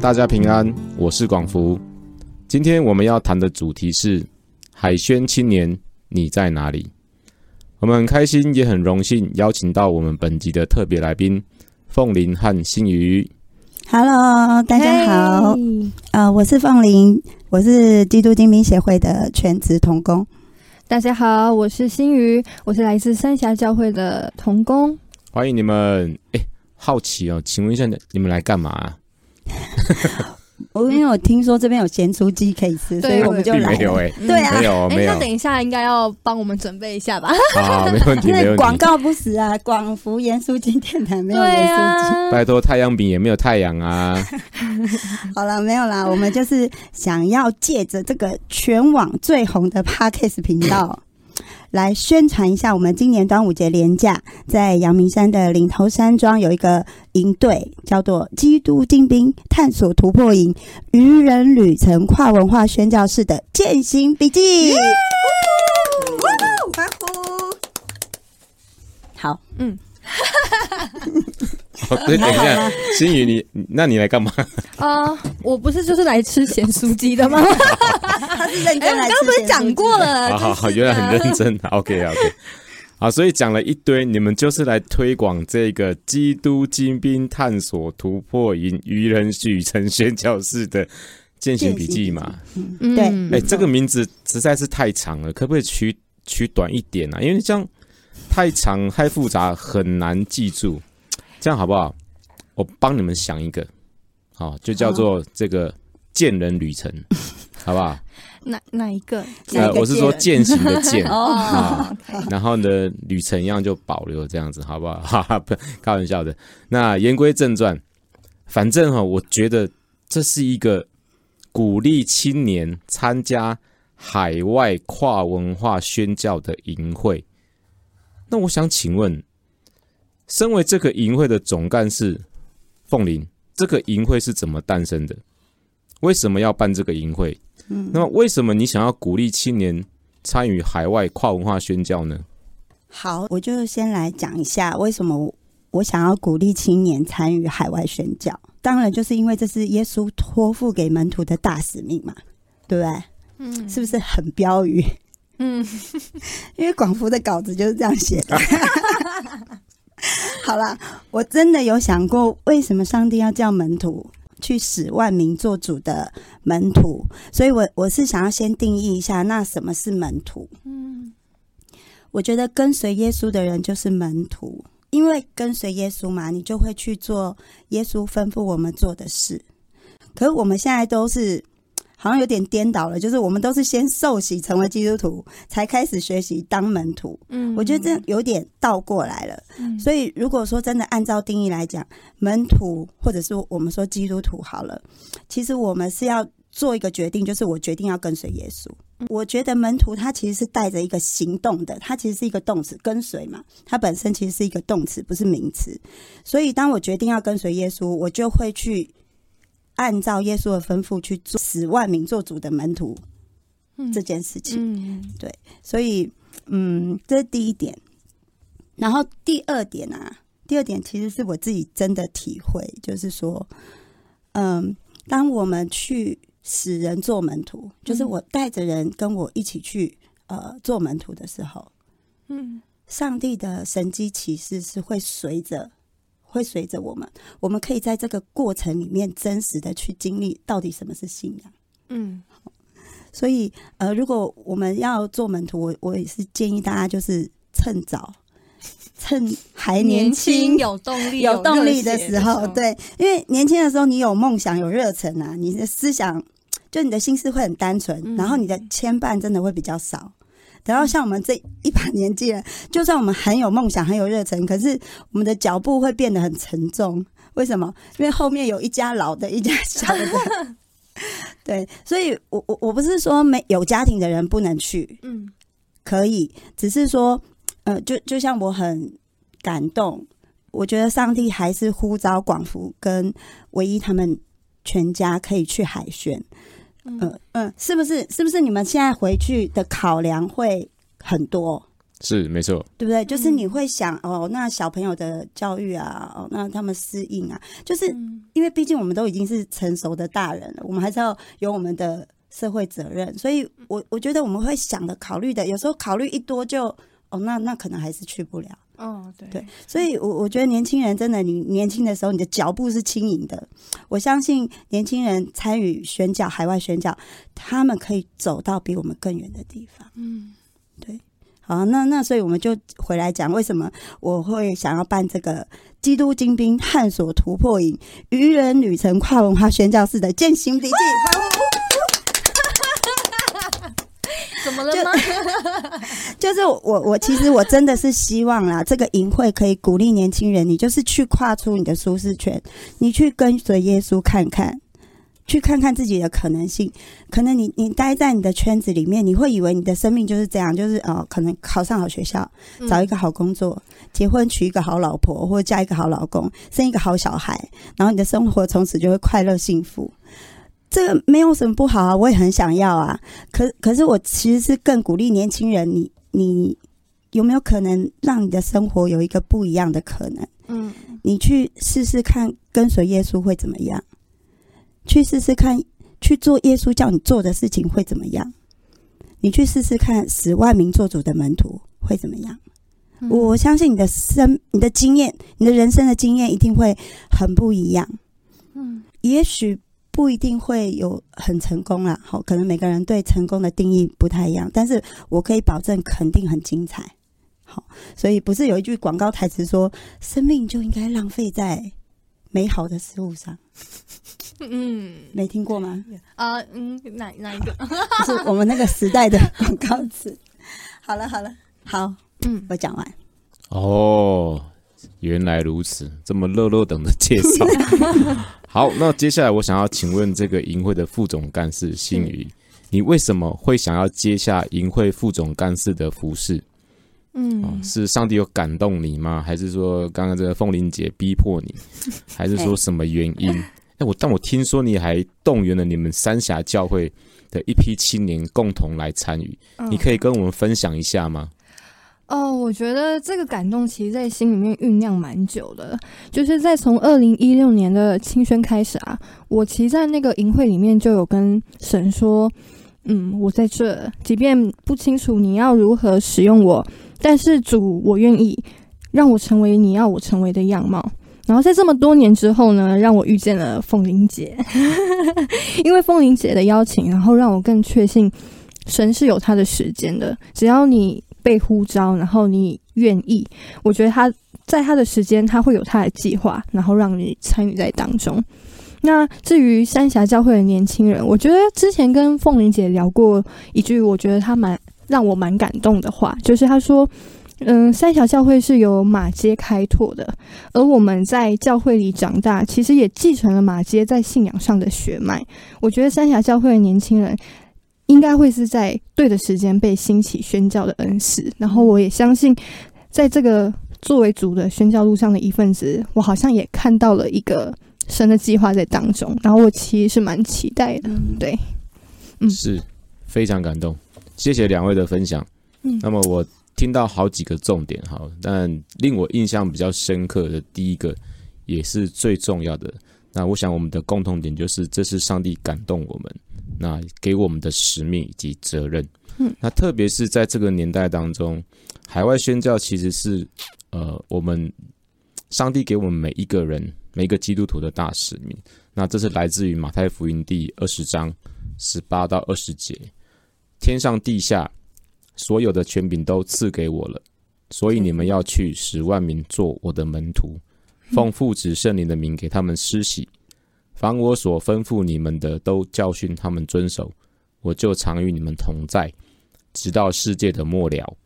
大家平安，我是广福。今天我们要谈的主题是海宣青年，你在哪里？我们很开心，也很荣幸邀请到我们本集的特别来宾凤林和新宇。Hello，大家好，啊呃，我是凤林，我是基督精兵协会的全职童工。大家好，我是新宇，我是来自三峡教会的童工。欢迎你们！哎，好奇哦，请问一下，你们来干嘛、啊？我因为我听说这边有咸酥鸡可以吃，所以我们就来没有哎、对啊没有哎、没有那等一下应该要帮我们准备一下吧？好，没问题，因没问题。为 广告不死啊，广福盐酥鸡电台没有对盐酥鸡。啊，拜托，太阳饼也没有太阳啊！好了，没有啦，我们就是想要借着这个全网最红的 Podcast 频道。来宣传一下，我们今年端午节连假。在阳明山的岭头山庄有一个营队，叫做“基督精兵探索突破营愚人旅程跨文化宣教士的践行笔记”。欢呼！好，哦，对，等一下，新宇，你那你来干嘛？啊、我不是就是来吃咸酥鸡的吗？他是认哎、我们刚刚不是讲过了？好好好，原来很认真。OK OK，好，所以讲了一堆，你们就是来推广这个基督精兵探索突破营愚人许成宣教士的践行笔记嘛？嗯对哎、这个名字实在是太长了，可不可以取取短一点啊？因为这样太长太复杂，很难记住。这样好不好？我帮你们想一个，好，就叫做这个见人旅程，好不好？哪哪一个？呃，我是说践行的践 然后呢，旅程一样就保留这样子，好不好？哈哈，不开玩笑的。那言归正传，反正哈，我觉得这是一个鼓励青年参加海外跨文化宣教的营会。那我想请问，身为这个营会的总干事凤林，这个营会是怎么诞生的？为什么要办这个营会？嗯那么，为什么你想要鼓励青年参与海外跨文化宣教呢？好，我就先来讲一下为什么我想要鼓励青年参与海外宣教。当然，就是因为这是耶稣托付给门徒的大使命嘛，对不对？嗯是不是很标语？嗯，因为广福的稿子就是这样写的。好啦，我真的有想过，为什么上帝要叫门徒去使万民做主的门徒？所以我我是想要先定义一下，那什么是门徒？嗯我觉得跟随耶稣的人就是门徒，因为跟随耶稣嘛，你就会去做耶稣吩咐我们做的事。可是我们现在都是好像有点颠倒了，就是我们都是先受洗成为基督徒，才开始学习当门徒。嗯我觉得这样有点倒过来了。嗯所以如果说真的按照定义来讲，门徒或者是我们说基督徒好了，其实我们是要做一个决定，就是我决定要跟随耶稣。我觉得门徒他其实是带着一个行动的，它其实是一个动词，跟随嘛，它本身其实是一个动词，不是名词。所以当我决定要跟随耶稣，我就会去按照耶稣的吩咐去做使万民做主的门徒嗯这件事情。嗯所以，嗯，这是第一点。然后第二点啊，第二点其实是我自己真的体会，就是说，嗯，当我们去使人做门徒，就是嗯我带着人跟我一起去呃做门徒的时候，嗯上帝的神机启示是会随着。会随着我们，我们可以在这个过程里面真实的去经历到底什么是信仰。嗯所以，呃，如果我们要做门徒，我我也是建议大家就是趁早，趁还 年轻、有动力、有动力的时候，，对，因为年轻的时候你有梦想、有热忱啊，你的思想就你的心思会很单纯，嗯然后你的牵绊真的会比较少。等到像我们这一把年纪了，就算我们很有梦想、很有热忱，可是我们的脚步会变得很沉重。为什么？因为后面有一家老的，一家小的。对，所以我我我不是说没有家庭的人不能去，嗯可以，只是说，呃，就就像我很感动，我觉得上帝还是呼召广福跟唯一他们全家可以去海选。嗯嗯嗯，是不是？是不是你们现在回去的考量会很多？是没错，对不对？就是你会想哦，那小朋友的教育啊，哦，那他们适应啊，就是嗯因为毕竟我们都已经是成熟的大人了，我们还是要有我们的社会责任，所以我我觉得我们会想的、考虑的，有时候考虑一多就哦，那那可能还是去不了。哦，对对，所以我我觉得年轻人真的，你年轻的时候你的脚步是轻盈的，我相信年轻人参与宣教、海外宣教，他们可以走到比我们更远的地方。嗯对好，那那所以我们就回来讲，为什么我会想要办这个基督精兵探索突破营愚人旅程跨文化宣教室的践行笔记。欢呼怎么了吗？就 是我我其实我真的是希望啦，这个营会可以鼓励年轻人，你就是去跨出你的舒适圈，你去跟随耶稣看看。去看看自己的可能性，可能你你待在你的圈子里面，你会以为你的生命就是这样，就是呃，可能考上好学校，找一个好工作，结婚娶一个好老婆，或者嫁一个好老公，生一个好小孩，然后你的生活从此就会快乐幸福。这个没有什么不好啊，我也很想要啊。可可是我其实是更鼓励年轻人，你你有没有可能让你的生活有一个不一样的可能？嗯你去试试看，跟随耶稣会怎么样？去试试看，去做耶稣叫你做的事情会怎么样？你去试试看，十万名做主的门徒会怎么样？嗯我相信你的生、你的经验、你的人生的经验一定会很不一样。嗯也许不一定会有很成功啦，好，可能每个人对成功的定义不太一样，但是我可以保证肯定很精彩。好，所以不是有一句广告台词说，生命就应该浪费在美好的事物上，嗯没听过吗？啊嗯哪哪一个？是我们那个时代的广告词。好了好了，好，嗯我讲完。哦，原来如此，这么热热等的介绍。好，那接下来我想要请问这个银会的副总干事新宇，你为什么会想要接下银会副总干事的服饰？哦嗯，是上帝有感动你吗？还是说刚刚这个凤玲姐逼迫你？还是说什么原因？哎，我但我听说你还动员了你们三峡教会的一批青年共同来参与，嗯你可以跟我们分享一下吗？哦，我觉得这个感动其实在心里面酝酿蛮久的，就是在从二零一六年的清宣开始啊，我其实在那个营会里面就有跟神说，嗯，我在这，即便不清楚你要如何使用我，但是主，我愿意让我成为你要我成为的样貌。然后在这么多年之后呢，让我遇见了凤玲姐，因为凤玲姐的邀请，然后让我更确信神是有他的时间的，只要你被呼召，然后你愿意，我觉得他在他的时间，他会有他的计划，然后让你参与在当中。那至于三峡教会的年轻人，我觉得之前跟凤玲姐聊过一句，我觉得她蛮让我蛮感动的话，就是她说。嗯，三峡教会是由马街开拓的，而我们在教会里长大，其实也继承了马街在信仰上的血脉。我觉得三峡教会的年轻人应该会是在对的时间被兴起宣教的恩师，然后我也相信，在这个作为主的宣教路上的一份子，我好像也看到了一个神的计划在当中，然后我其实是蛮期待的，嗯，对，嗯。是非常感动，谢谢两位的分享。嗯。那么我听到好几个重点，好，但令我印象比较深刻的第一个，也是最重要的。那我想我们的共同点就是，这是上帝感动我们，那给我们的使命以及责任。嗯，那特别是在这个年代当中，海外宣教其实是呃，我们上帝给我们每一个人每一个基督徒的大使命。那这是来自于马太福音第二十章十八到二十节，天上地下所有的权柄都赐给我了，所以你们要去十万民做我的门徒，奉父子圣灵的名给他们施洗，凡我所吩咐你们的，都教训他们遵守，我就常与你们同在，直到世界的末了。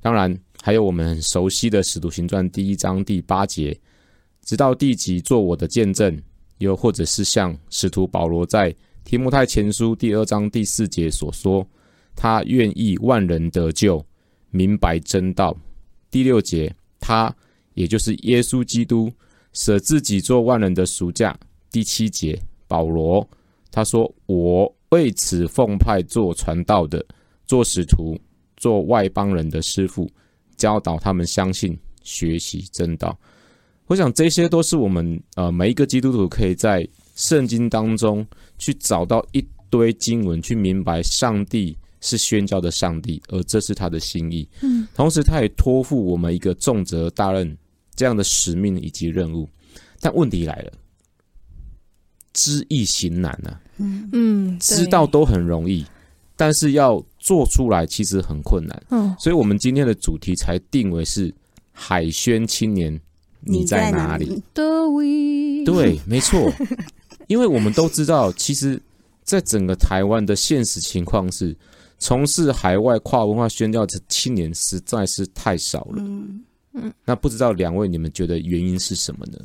当然，还有我们很熟悉的《使徒行传》第一章第八节，直到地极做我的见证，又或者是像使徒保罗在提摩太前书第二章第四节所说，他愿意万人得救，明白真道。第六节，他也就是耶稣基督舍自己做万人的赎价。第七节，保罗他说：“我为此奉派做传道的，做使徒，做外邦人的师傅，教导他们相信、学习真道。我想这些都是我们呃每一个基督徒可以在圣经当中去找到一堆经文，去明白上帝是宣教的上帝，而这是他的心意。嗯，同时他也托付我们一个重责大任这样的使命以及任务。但问题来了，知易行难啊，嗯嗯，知道都很容易，但是要做出来其实很困难。嗯所以我们今天的主题才定为是海宣青年，你在哪里？？对，没错，因为我们都知道，其实，在整个台湾的现实情况是，从事海外跨文化宣教的青年实在是太少了。嗯，那不知道两位你们觉得原因是什么呢？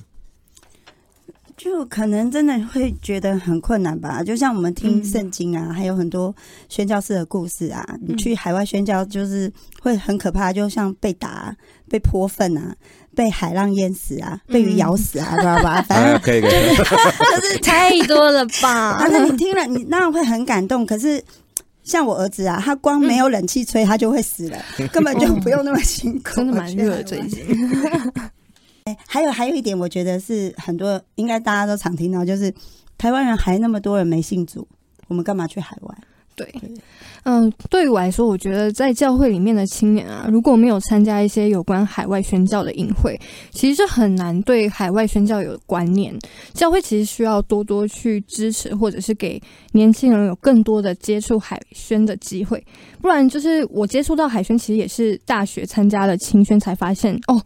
就可能真的会觉得很困难吧。就像我们听嗯圣经啊，还有很多宣教士的故事啊，你嗯去海外宣教就是会很可怕，就像被打、被泼粪啊。被海浪淹死啊，被鱼咬死啊，知道吧？反哎，正可以可以，太多了吧？反正你听了，你当然会很感动。可是像我儿子啊，他光没有冷气吹，他就会死了，根本就不用那么辛苦。真的蛮热最近。还有还有一点，我觉得是很多应该大家都常听到，就是台湾人还那么多人没信主，我们干嘛去海外？对，嗯，对于我来说，我觉得在教会里面的青年啊，如果没有参加一些有关海外宣教的营会，其实是很难对海外宣教有观念。教会其实需要多多去支持，或者是给年轻人有更多的接触海宣的机会。不然，就是我接触到海宣，其实也是大学参加了青宣才发现，哦，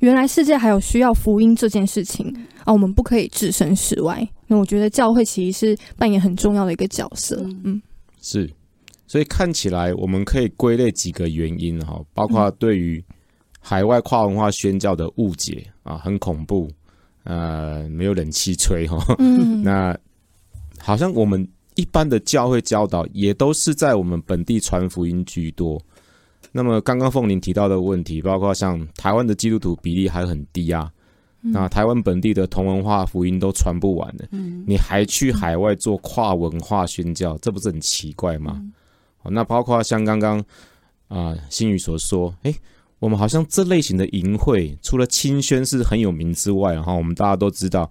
原来世界还有需要福音这件事情啊，我们不可以置身事外。那我觉得教会其实是扮演很重要的一个角色。嗯嗯是，所以看起来我们可以归类几个原因哈，包括对于海外跨文化宣教的误解啊，很恐怖，呃，没有冷气吹哈，嗯，那好像我们一般的教会教导也都是在我们本地传福音居多。那么刚刚凤玲提到的问题，包括像台湾的基督徒比例还很低啊，那台湾本地的同文化福音都传不完的，嗯。你还去海外做跨文化宣教，这不是很奇怪吗？好，那包括像刚刚啊新宇所说，诶，我们好像这类型的淫会，除了清宣是很有名之外，哈，我们大家都知道，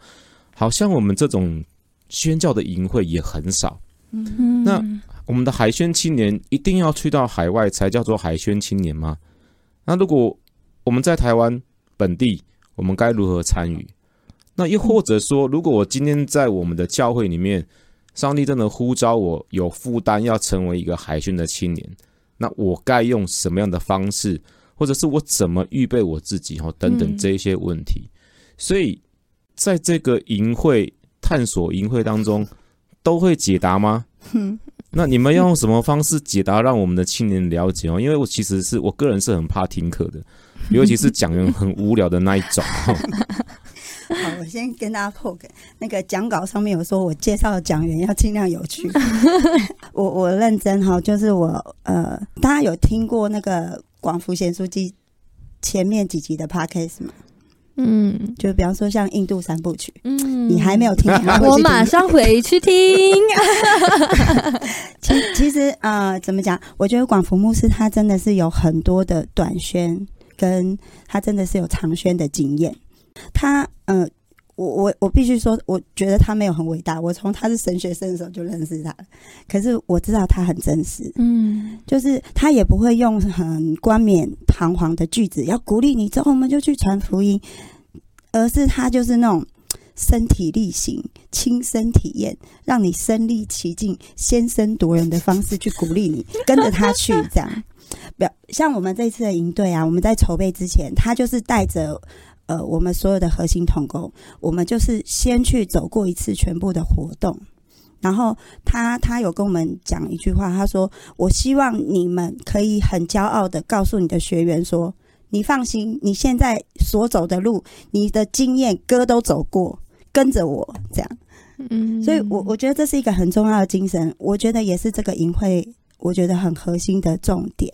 好像我们这种宣教的淫会也很少。嗯。那我们的海宣青年一定要去到海外才叫做海宣青年吗？那如果我们在台湾本地，我们该如何参与？那又或者说，如果我今天在我们的教会里面，上帝真的呼召我有负担要成为一个海宣的青年，那我该用什么样的方式，或者是我怎么预备我自己？哈，等等嗯这一些问题。所以，在这个营会探索营会当中，都会解答吗？哼那你们要用什么方式解答，让我们的青年了解哦？因为我其实是我个人是很怕听课的，尤其是讲员很无聊的那一种。哦好，我先跟大家破梗。那个讲稿上面有说，我介绍的讲员要尽量有趣。我我认真哈，就是我呃，大家有听过那个广福贤书记前面几集的 podcast 吗？嗯就比方说像印度三部曲，嗯你还没有听，我马上回去听。其其实呃，怎么讲？我觉得广福牧师他真的是有很多的短宣，跟他真的是有长宣的经验。他呃，我我我必须说，我觉得他没有很伟大。我从他是神学生的时候就认识他了，可是我知道他很真实，嗯就是他也不会用很冠冕堂皇的句子要鼓励你，之后我们就去传福音，而是他就是那种身体力行、亲身体验，让你身历其境、先声夺人的方式去鼓励你，跟着他去这样。表像我们这次的营队啊，我们在筹备之前，他就是带着呃我们所有的核心同工，我们就是先去走过一次全部的活动。然后他他有跟我们讲一句话，他说：“我希望你们可以很骄傲的告诉你的学员说，你放心，你现在所走的路，你的经验哥都走过，跟着我这样。嗯所以我我觉得这是一个很重要的精神，我觉得也是这个营会我觉得很核心的重点。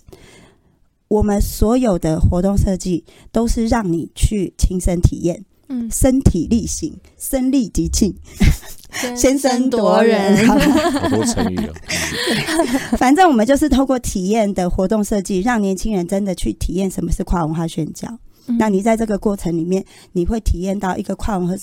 我们所有的活动设计都是让你去亲身体验，嗯，身体力行，身力极庆，先声夺夺人。好多成语哦。反正我们就是透过体验的活动设计，让年轻人真的去体验什么是跨文化宣教。嗯那你在这个过程里面，你会体验到一个跨文化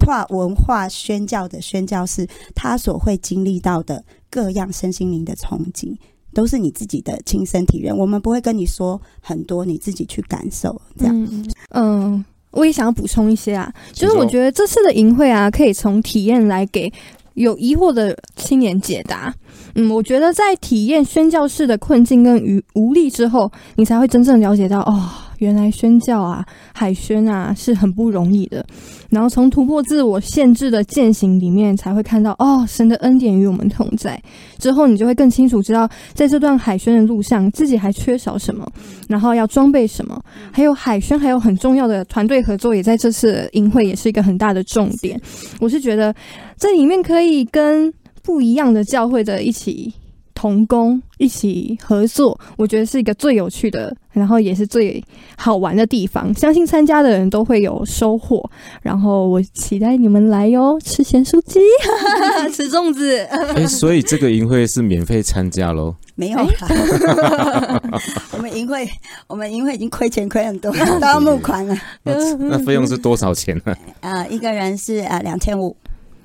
跨文化宣教的宣教士，他所会经历到的各样身心灵的冲击，都是你自己的亲身体验。我们不会跟你说很多，你自己去感受。这样，嗯嗯，我也想要补充一些啊，就是我觉得这次的营会啊，可以从体验来给有疑惑的青年解答。嗯，我觉得在体验宣教士的困境跟与无力之后，你才会真正了解到，哦，原来宣教啊、海宣啊是很不容易的。然后从突破自我限制的践行里面，才会看到，哦，神的恩典与我们同在。之后，你就会更清楚知道，在这段海宣的路上，自己还缺少什么，然后要装备什么。还有海宣，还有很重要的团队合作，也在这次的营会也是一个很大的重点。我是觉得这里面可以跟不一样的教会的一起同工、一起合作，我觉得是一个最有趣的，然后也是最好玩的地方。相信参加的人都会有收获，然后我期待你们来哟，吃咸酥鸡，吃粽子。哎，所以这个营会是免费参加喽？没有啦。我们营会，我们营会已经亏钱亏很多，都要募款了。那那费用是多少钱呢？呃，一个人是呃两千五，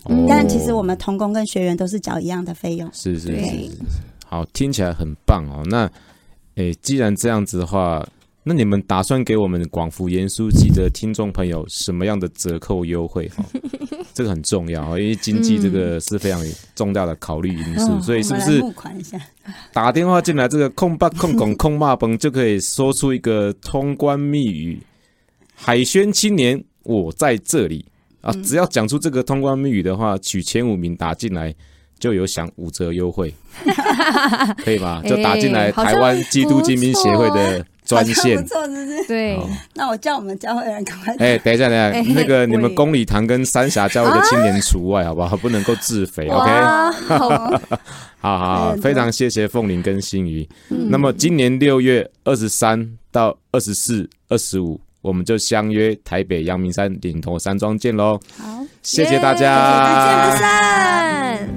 嗯但其实我们童工跟学员都是缴一样的费用。是是是是，好，听起来很棒哦。那，诶，既然这样子的话，那你们打算给我们广福严书记的听众朋友什么样的折扣优惠？哈，这个很重要哦，因为经济这个是非常重大的考虑因素，哦所以是不是募款一下？打电话进来这个空八空拱空骂崩就可以说出一个通关密语：海轩青年，我在这里啊！嗯只要讲出这个通关密语的话，取前五名打进来就有享五折优惠，可以吗？就打进来台湾基督精兵协会的专线像不。错，是不是？对那我叫我们教会的人赶快。哎、等一下，等一 哎下，那个你们公礼堂跟三峡教会的青年除外，好不好？不能够自肥，OK？哇，好，好好好，非常谢谢凤玲跟新宇。嗯那么今年六月二十三到二十四、二十五，我们就相约台北阳明山顶头山庄见喽！好，谢谢大家，不见不散。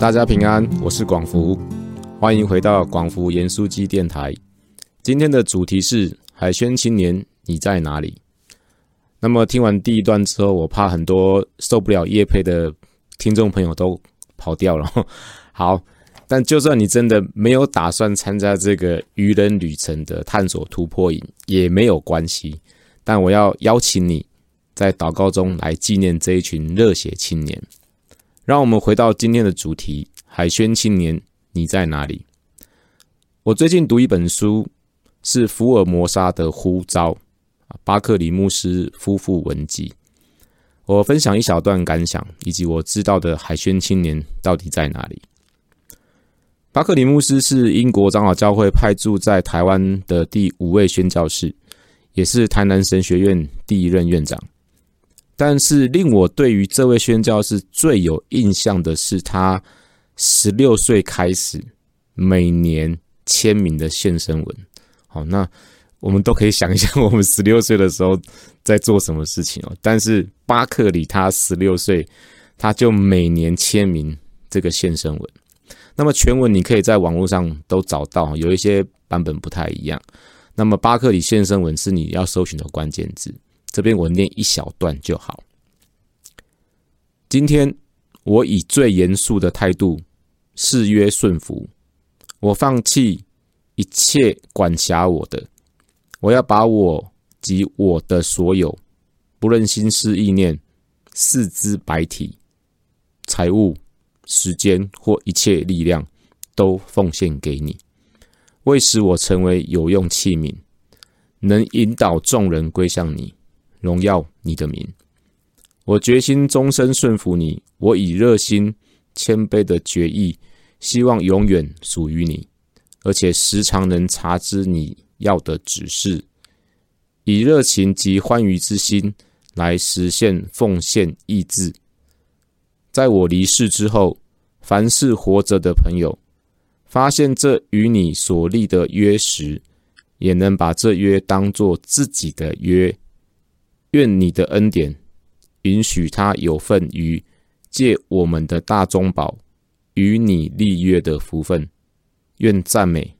大家平安，我是广福，欢迎回到广福盐酥鸡电台。今天的主题是海宣青年，你在哪里？那么听完第一段之后，我怕很多受不了叶配的听众朋友都跑掉了。好，但就算你真的没有打算参加这个愚人旅程的探索突破营，也没有关系。但我要邀请你在祷告中来纪念这一群热血青年。让我们回到今天的主题：海宣青年，你在哪里？我最近读一本书，是福尔摩沙的呼召，巴克里牧师夫妇文集。我分享一小段感想，以及我知道的海宣青年到底在哪里。巴克里牧师是英国长老教会派驻在台湾的第五位宣教士，也是台南神学院第一任院长。但是令我对于这位宣教士最有印象的是，他十六岁开始每年签名的献身文。好，那我们都可以想一下，我们十六岁的时候在做什么事情哦。但是巴克里他十六岁，他就每年签名这个献身文。那么全文你可以在网络上都找到，有一些版本不太一样。那么巴克里献身文是你要搜寻的关键字。这边我念一小段就好。今天我以最严肃的态度誓约顺服，我放弃一切管辖我的，我要把我及我的所有，不论心思意念、四肢百体、财物、时间或一切力量，都奉献给你，为使我成为有用器皿，能引导众人归向你。荣耀你的名，我决心终身顺服你。我以热心、谦卑的决意，希望永远属于你，而且时常能察知你要的指示，以热情及欢愉之心来实现奉献意志。在我离世之后，凡是活着的朋友，发现这与你所立的约时，也能把这约当作自己的约。愿你的恩典允许他有份于借我们的大中宝与你立约的福分。愿赞美、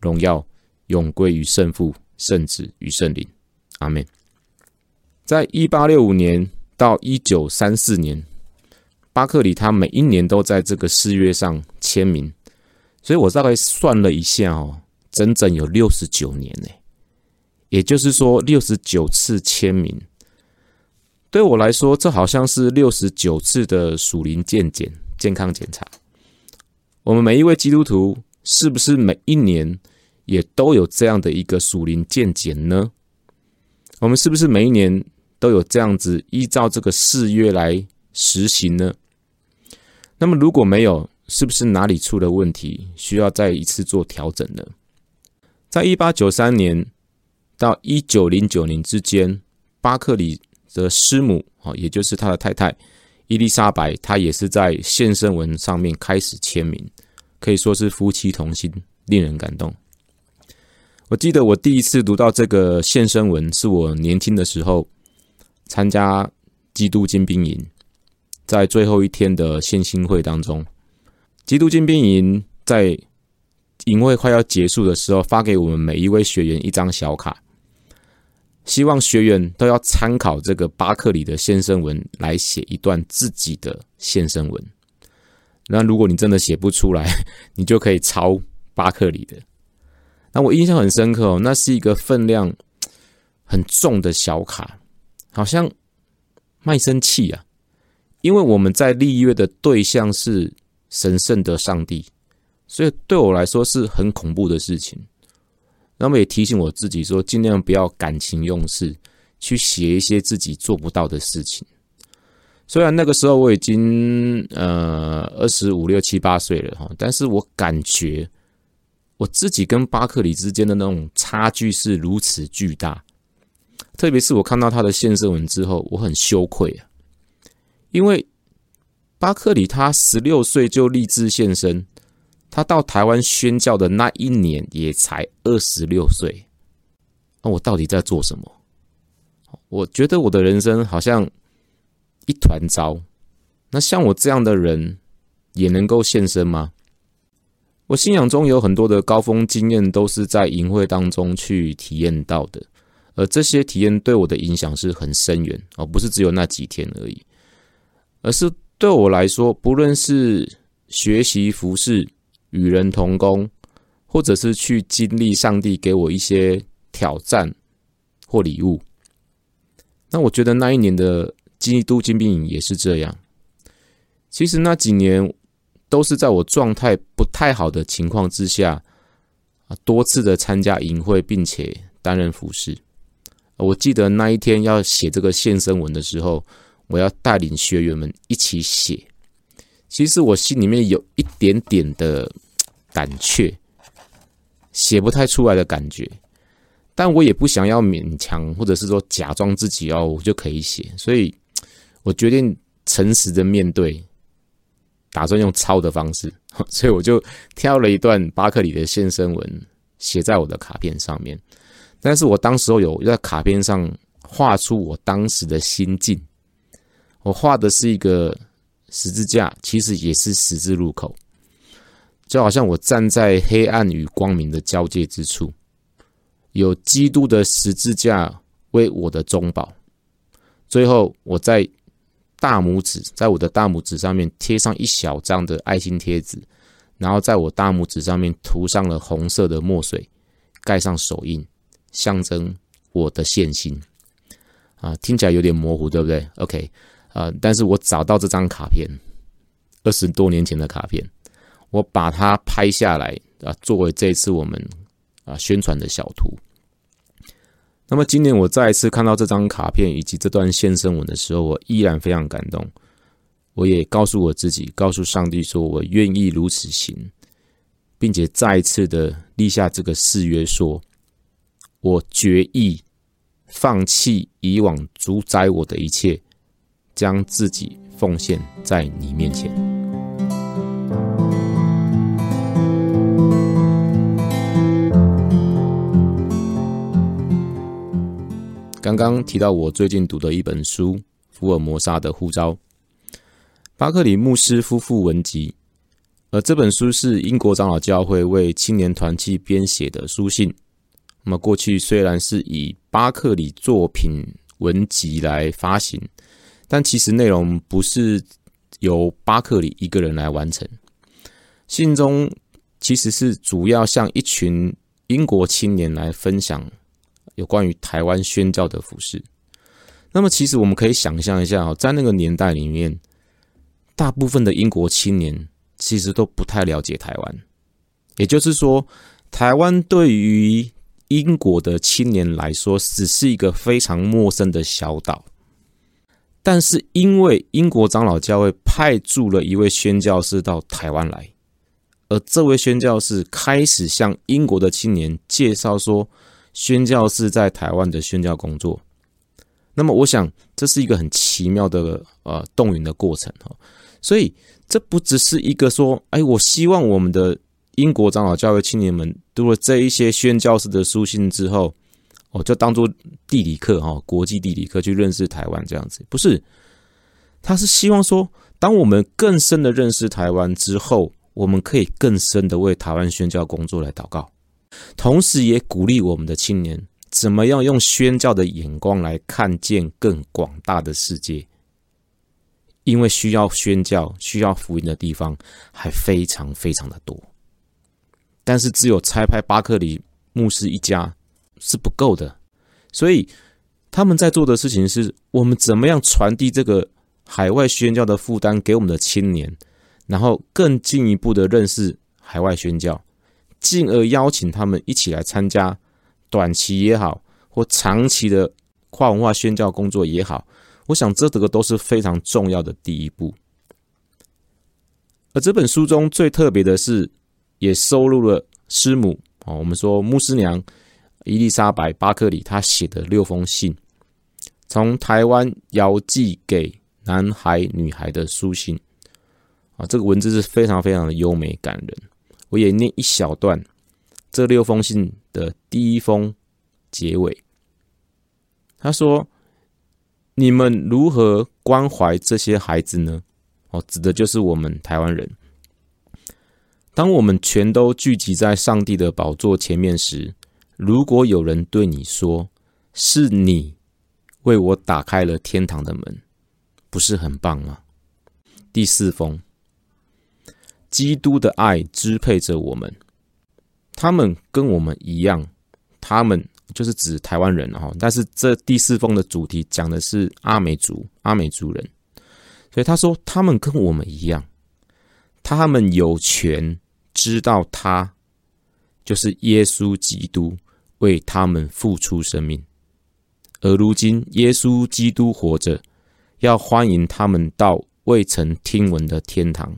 荣耀永归于圣父、圣子与圣灵。阿门。在一八六五年到一九三四年，巴克里他每一年都在这个誓约上签名，所以我大概算了一下哦，整整有六十九年呢。也就是说，六十九次签名，对我来说，这好像是六十九次的属灵健检、健康检查。我们每一位基督徒，是不是每一年也都有这样的一个属灵健检呢？我们是不是每一年都有这样子依照这个誓约来实行呢？那么如果没有，是不是哪里出了问题，需要再一次做调整呢？在一八九三年到一九零九年之间，巴克里的师母啊，也就是他的太太伊丽莎白，她也是在献身文上面开始签名，可以说是夫妻同心，令人感动。我记得我第一次读到这个献身文，是我年轻的时候参加基督精兵营，在最后一天的献心会当中，基督精兵营在营会快要结束的时候，发给我们每一位学员一张小卡，希望学员都要参考这个巴克里的献身文来写一段自己的献身文。那如果你真的写不出来，你就可以抄巴克里的。那我印象很深刻哦，那是一个分量很重的小卡，好像卖身契啊。因为我们在立约的对象是神圣的上帝，所以对我来说是很恐怖的事情。那么也提醒我自己说，尽量不要感情用事，去写一些自己做不到的事情。虽然那个时候我已经呃二十五六七八岁了哈，但是我感觉。我自己跟巴克里之间的那种差距是如此巨大，特别是我看到他的献身文之后，我很羞愧啊，因为巴克里他十六岁就立志献身，他到台湾宣教的那一年也才二十六岁，那我到底在做什么？我觉得我的人生好像一团糟。那像我这样的人也能够献身吗？我信仰中有很多的高峰经验，都是在营会当中去体验到的，而这些体验对我的影响是很深远哦，不是只有那几天而已，而是对我来说，不论是学习服侍、与人同工，或者是去经历上帝给我一些挑战或礼物，那我觉得那一年的基督精兵营也是这样。其实那几年。都是在我状态不太好的情况之下，啊，多次的参加营会，并且担任服侍。我记得那一天要写这个献身文的时候，我要带领学员们一起写。其实我心里面有一点点的胆怯，写不太出来的感觉，但我也不想要勉强，或者是说假装自己哦，我就可以写。所以我决定诚实的面对。打算用抄的方式，所以我就挑了一段巴克里的献身文写在我的卡片上面。但是我当时候有在卡片上画出我当时的心境，我画的是一个十字架，其实也是十字路口，就好像我站在黑暗与光明的交界之处，有基督的十字架为我的中保。最后我在。大拇指在我的大拇指上面贴上一小张的爱心贴纸，然后在我大拇指上面涂上了红色的墨水，盖上手印，象征我的献心。啊，听起来有点模糊，对不对？OK，啊，但是我找到这张卡片，二十多年前的卡片，我把它拍下来啊，作为这次我们啊宣传的小图。那么今年我再一次看到这张卡片以及这段献身文的时候，我依然非常感动。我也告诉我自己，告诉上帝说，我愿意如此行，并且再一次的立下这个誓约，说我决意放弃以往主宰我的一切，将自己奉献在你面前。刚刚提到我最近读的一本书《福尔摩沙的呼召》，巴克里牧师夫妇文集。而这本书是英国长老教会为青年团契编写的书信。那么过去虽然是以巴克里作品文集来发行，但其实内容不是由巴克里一个人来完成。信中其实是主要向一群英国青年来分享有关于台湾宣教的服饰。那么其实我们可以想象一下，在那个年代里面，大部分的英国青年。其实都不太了解台湾，也就是说，台湾对于英国的青年来说，只是一个非常陌生的小岛。但是，因为英国长老教会派驻了一位宣教士到台湾来，而这位宣教士开始向英国的青年介绍说，宣教士在台湾的宣教工作。那么，我想这是一个很奇妙的呃动员的过程哈，所以。这不只是一个说，哎，我希望我们的英国长老教会青年们读了这一些宣教士的书信之后，哦，就当做地理课哈，国际地理课去认识台湾这样子，不是？他是希望说，当我们更深的认识台湾之后，我们可以更深的为台湾宣教工作来祷告，同时也鼓励我们的青年怎么样用宣教的眼光来看见更广大的世界。因为需要宣教、需要福音的地方还非常非常的多，但是只有拆派巴克里牧师一家是不够的，所以他们在做的事情是我们怎么样传递这个海外宣教的负担给我们的青年，然后更进一步的认识海外宣教，进而邀请他们一起来参加短期也好，或长期的跨文化宣教工作也好。我想，这个都是非常重要的第一步。而这本书中最特别的是，也收录了师母哦，我们说牧师娘伊丽莎白·巴克里她写的六封信，从台湾遥寄给男孩女孩的书信啊，这个文字是非常非常的优美感人。我也念一小段这六封信的第一封结尾，他说。你们如何关怀这些孩子呢？哦，指的就是我们台湾人。当我们全都聚集在上帝的宝座前面时，如果有人对你说：“是你为我打开了天堂的门”，不是很棒吗？第四封，基督的爱支配着我们，他们跟我们一样，他们。就是指台湾人哈，但是这第四封的主题讲的是阿美族，阿美族人，所以他说他们跟我们一样，他们有权知道他就是耶稣基督为他们付出生命，而如今耶稣基督活着，要欢迎他们到未曾听闻的天堂，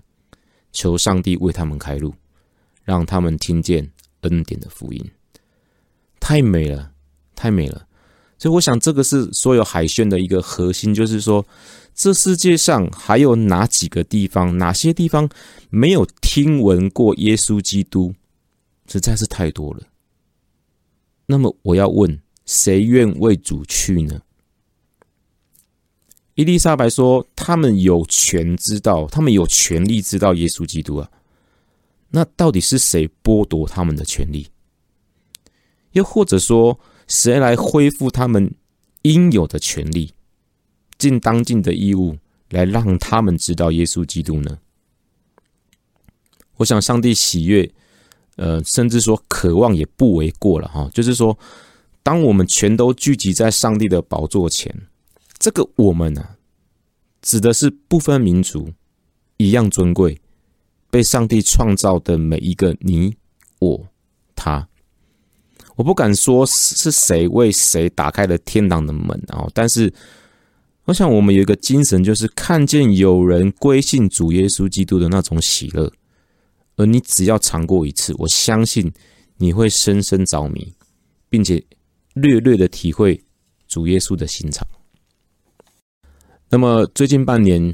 求上帝为他们开路，让他们听见恩典的福音。太美了，太美了！所以我想，这个是所有海宣的一个核心，就是说，这世界上还有哪几个地方，哪些地方没有听闻过耶稣基督，实在是太多了。那么，我要问，谁愿为主去呢？伊丽莎白说：“他们有权知道，他们有权利知道耶稣基督啊。那到底是谁剥夺他们的权利？”又或者说，谁来恢复他们应有的权利，尽当尽的义务，来让他们知道耶稣基督呢？我想，上帝喜悦，呃，甚至说渴望也不为过了哈。就是说，当我们全都聚集在上帝的宝座前，这个我们呢，指的是不分民族，一样尊贵，被上帝创造的每一个你、我、他。我不敢说是谁为谁打开了天堂的门啊！但是，我想我们有一个精神，就是看见有人归信主耶稣基督的那种喜乐，而你只要尝过一次，我相信你会深深着迷，并且略略的体会主耶稣的心肠。那么最近半年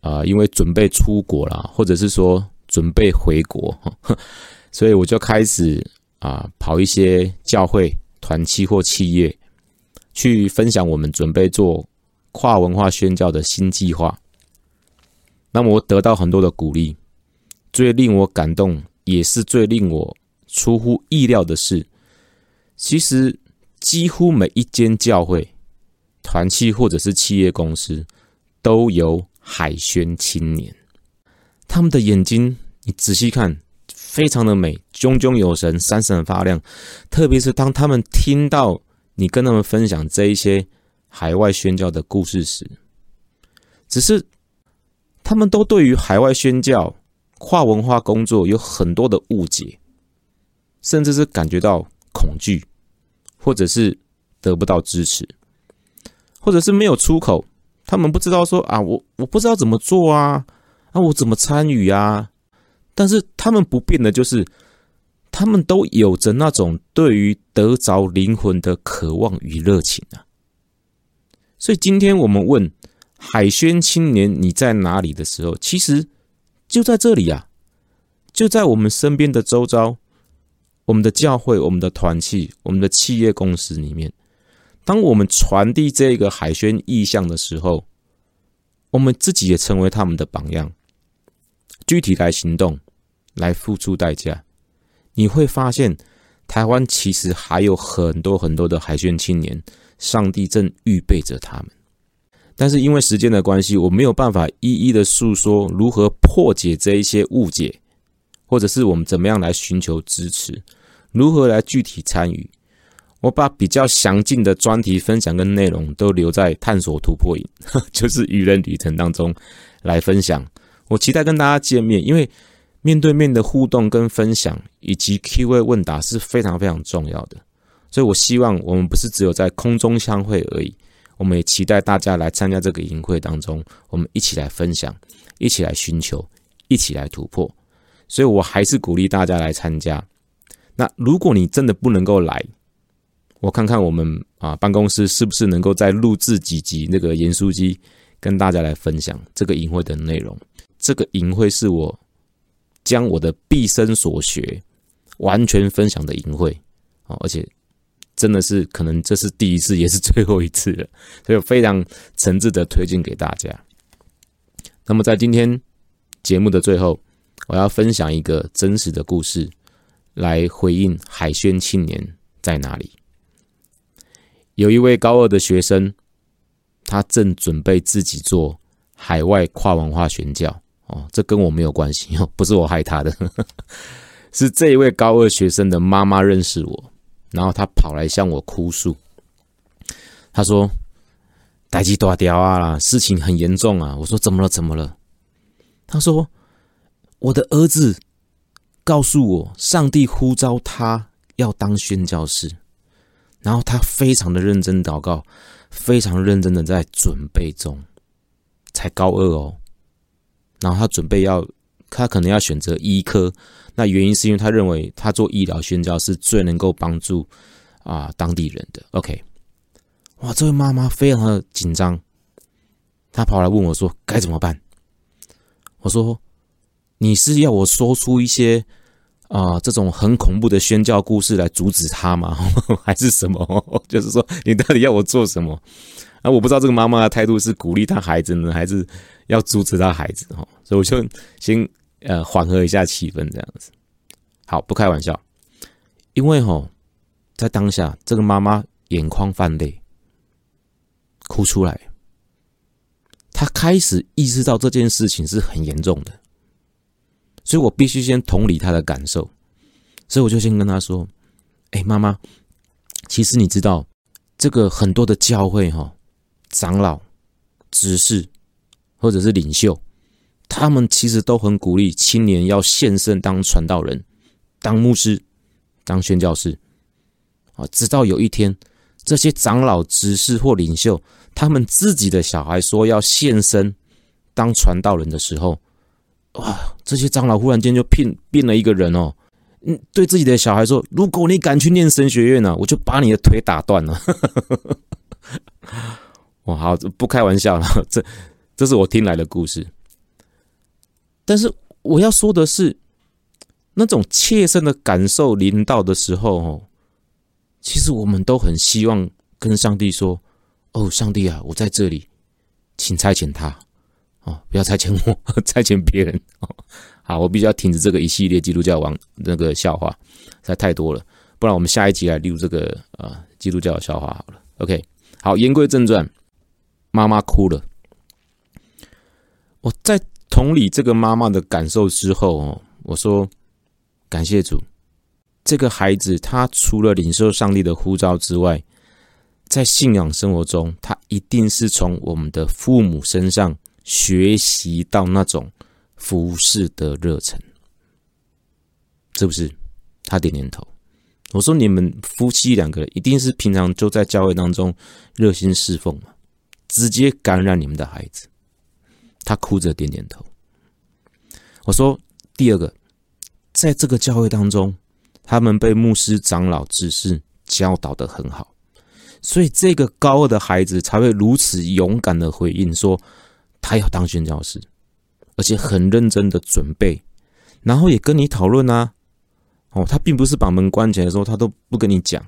啊，因为准备出国了，或者是说准备回国，所以我就开始。啊，跑一些教会团契或企业，去分享我们准备做跨文化宣教的新计划。那么我得到很多的鼓励，最令我感动，也是最令我出乎意料的是，其实几乎每一间教会、团契或者是企业公司都有海宣青年，他们的眼睛，你仔细看。非常的美，炯炯有神，闪闪发亮。特别是当他们听到你跟他们分享这一些海外宣教的故事时，只是他们都对于海外宣教、跨文化工作有很多的误解，甚至是感觉到恐惧，或者是得不到支持，或者是没有出口。他们不知道说啊，我我不知道怎么做啊，啊，我怎么参与啊？但是他们不变的，就是他们都有着那种对于得着灵魂的渴望与热情啊。所以今天我们问海宣青年你在哪里的时候，其实就在这里啊，就在我们身边的周遭，我们的教会、我们的团契、我们的企业公司里面，当我们传递这个海宣意向的时候，我们自己也成为他们的榜样，具体来行动。来付出代价，你会发现台湾其实还有很多很多的海宣青年，上帝正预备着他们。但是因为时间的关系，我没有办法一一的诉说如何破解这一些误解，或者是我们怎么样来寻求支持，如何来具体参与。我把比较详尽的专题分享跟内容都留在探索突破营，就是愚人旅程当中来分享。我期待跟大家见面，因为。面对面的互动跟分享，以及 Q&A 问答是非常非常重要的，所以我希望我们不是只有在空中相会而已，我们也期待大家来参加这个营会当中，我们一起来分享，一起来寻求，一起来突破。所以我还是鼓励大家来参加。那如果你真的不能够来，我看看我们啊办公室是不是能够再录制几集那个严书记跟大家来分享这个营会的内容。这个营会是我。将我的毕生所学完全分享的淫会啊，而且真的是可能这是第一次，也是最后一次了，所以非常诚挚的推荐给大家。那么在今天节目的最后，我要分享一个真实的故事，来回应海宣青年在哪里。有一位高二的学生，他正准备自己做海外跨文化宣教。哦，这跟我没有关系哦，不是我害他的，是这一位高二学生的妈妈认识我，然后他跑来向我哭诉，他说：“代机大掉啊啦，事情很严重啊。”我说：“怎么了？怎么了？”他说：“我的儿子告诉我，上帝呼召他要当宣教士，然后他非常的认真祷告，非常认真的在准备中，才高二哦。”然后他准备要，他可能要选择医科，那原因是因为他认为他做医疗宣教是最能够帮助啊当地人的。OK，哇，这位妈妈非常的紧张，她跑来问我说该怎么办？我说你是要我说出一些啊这种很恐怖的宣教故事来阻止他吗？还是什么？就是说你到底要我做什么？啊，我不知道这个妈妈的态度是鼓励她孩子呢，还是？要阻止她孩子哈，所以我就先呃缓和一下气氛这样子。好，不开玩笑，因为哈在当下，这个妈妈眼眶泛泪，哭出来，她开始意识到这件事情是很严重的，所以我必须先同理她的感受，所以我就先跟她说：“哎，妈妈，其实你知道，这个很多的教会哈，长老、执事。”或者是领袖，他们其实都很鼓励青年要献身当传道人、当牧师、当宣教士啊。直到有一天，这些长老、执事或领袖，他们自己的小孩说要献身当传道人的时候，哇！这些长老忽然间就变变了一个人哦，嗯，对自己的小孩说：“如果你敢去念神学院呢，我就把你的腿打断了。”哇，好，不开玩笑了，这。这是我听来的故事，但是我要说的是，那种切身的感受临到的时候，哦，其实我们都很希望跟上帝说：“哦，上帝啊，我在这里，请差遣他哦，不要差遣我，差遣别人哦。”好，我必须要停止这个一系列基督教王那个笑话，实在太多了。不然我们下一集来录这个呃基督教的笑话好了。OK，好，言归正传，妈妈哭了。我在同理这个妈妈的感受之后哦，我说感谢主，这个孩子他除了领受上帝的呼召之外，在信仰生活中，他一定是从我们的父母身上学习到那种服侍的热忱，是不是？他点点头。我说：“你们夫妻两个一定是平常就在教会当中热心侍奉嘛，直接感染你们的孩子。”他哭着点点头。我说：“第二个，在这个教会当中，他们被牧师、长老、指示教导的很好，所以这个高二的孩子才会如此勇敢的回应说，他要当宣教师，而且很认真的准备，然后也跟你讨论啊。”哦，他并不是把门关起来的时候，他都不跟你讲，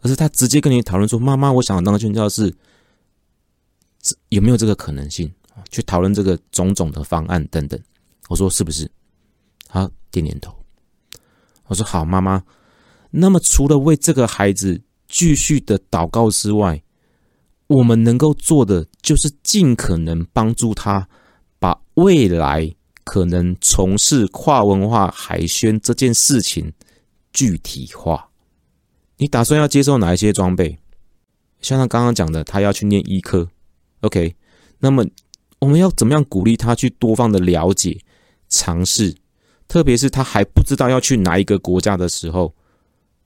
而是他直接跟你讨论说：“妈妈，我想当宣教士，有没有这个可能性？”去讨论这个种种的方案等等。我说：“是不是？”他点点头。我说：“好，妈妈。那么除了为这个孩子继续的祷告之外，我们能够做的就是尽可能帮助他把未来可能从事跨文化海宣这件事情。”具体化，你打算要接受哪一些装备？像他刚刚讲的，他要去念医科，OK？那么我们要怎么样鼓励他去多方的了解、尝试？特别是他还不知道要去哪一个国家的时候，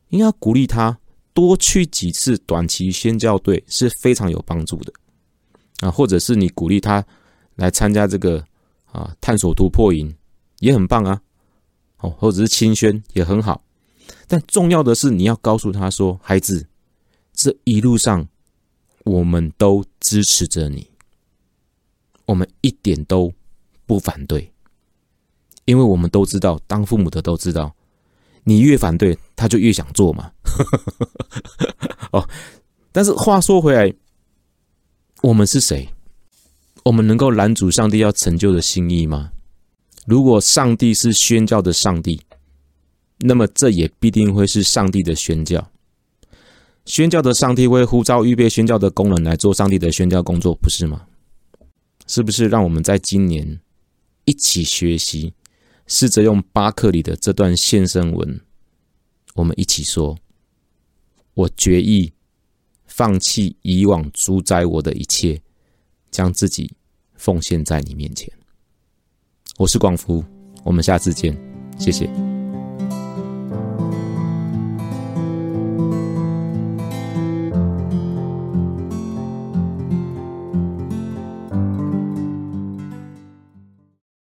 应该鼓励他多去几次短期宣教队是非常有帮助的啊，或者是你鼓励他来参加这个啊探索突破营也很棒啊，哦，或者是清宣也很好。但重要的是，你要告诉他说：“孩子，这一路上我们都支持着你，我们一点都不反对，因为我们都知道，当父母的都知道，你越反对，他就越想做嘛。”哦，但是话说回来，我们是谁？我们能够拦阻上帝要成就的心意吗？如果上帝是宣教的上帝？那么，这也必定会是上帝的宣教。宣教的上帝会呼召预备宣教的工人来做上帝的宣教工作，不是吗？是不是？让我们在今年一起学习，试着用巴克里的这段献身文，我们一起说：“我决意放弃以往主宰我的一切，将自己奉献在你面前。”我是广福，我们下次见，谢谢。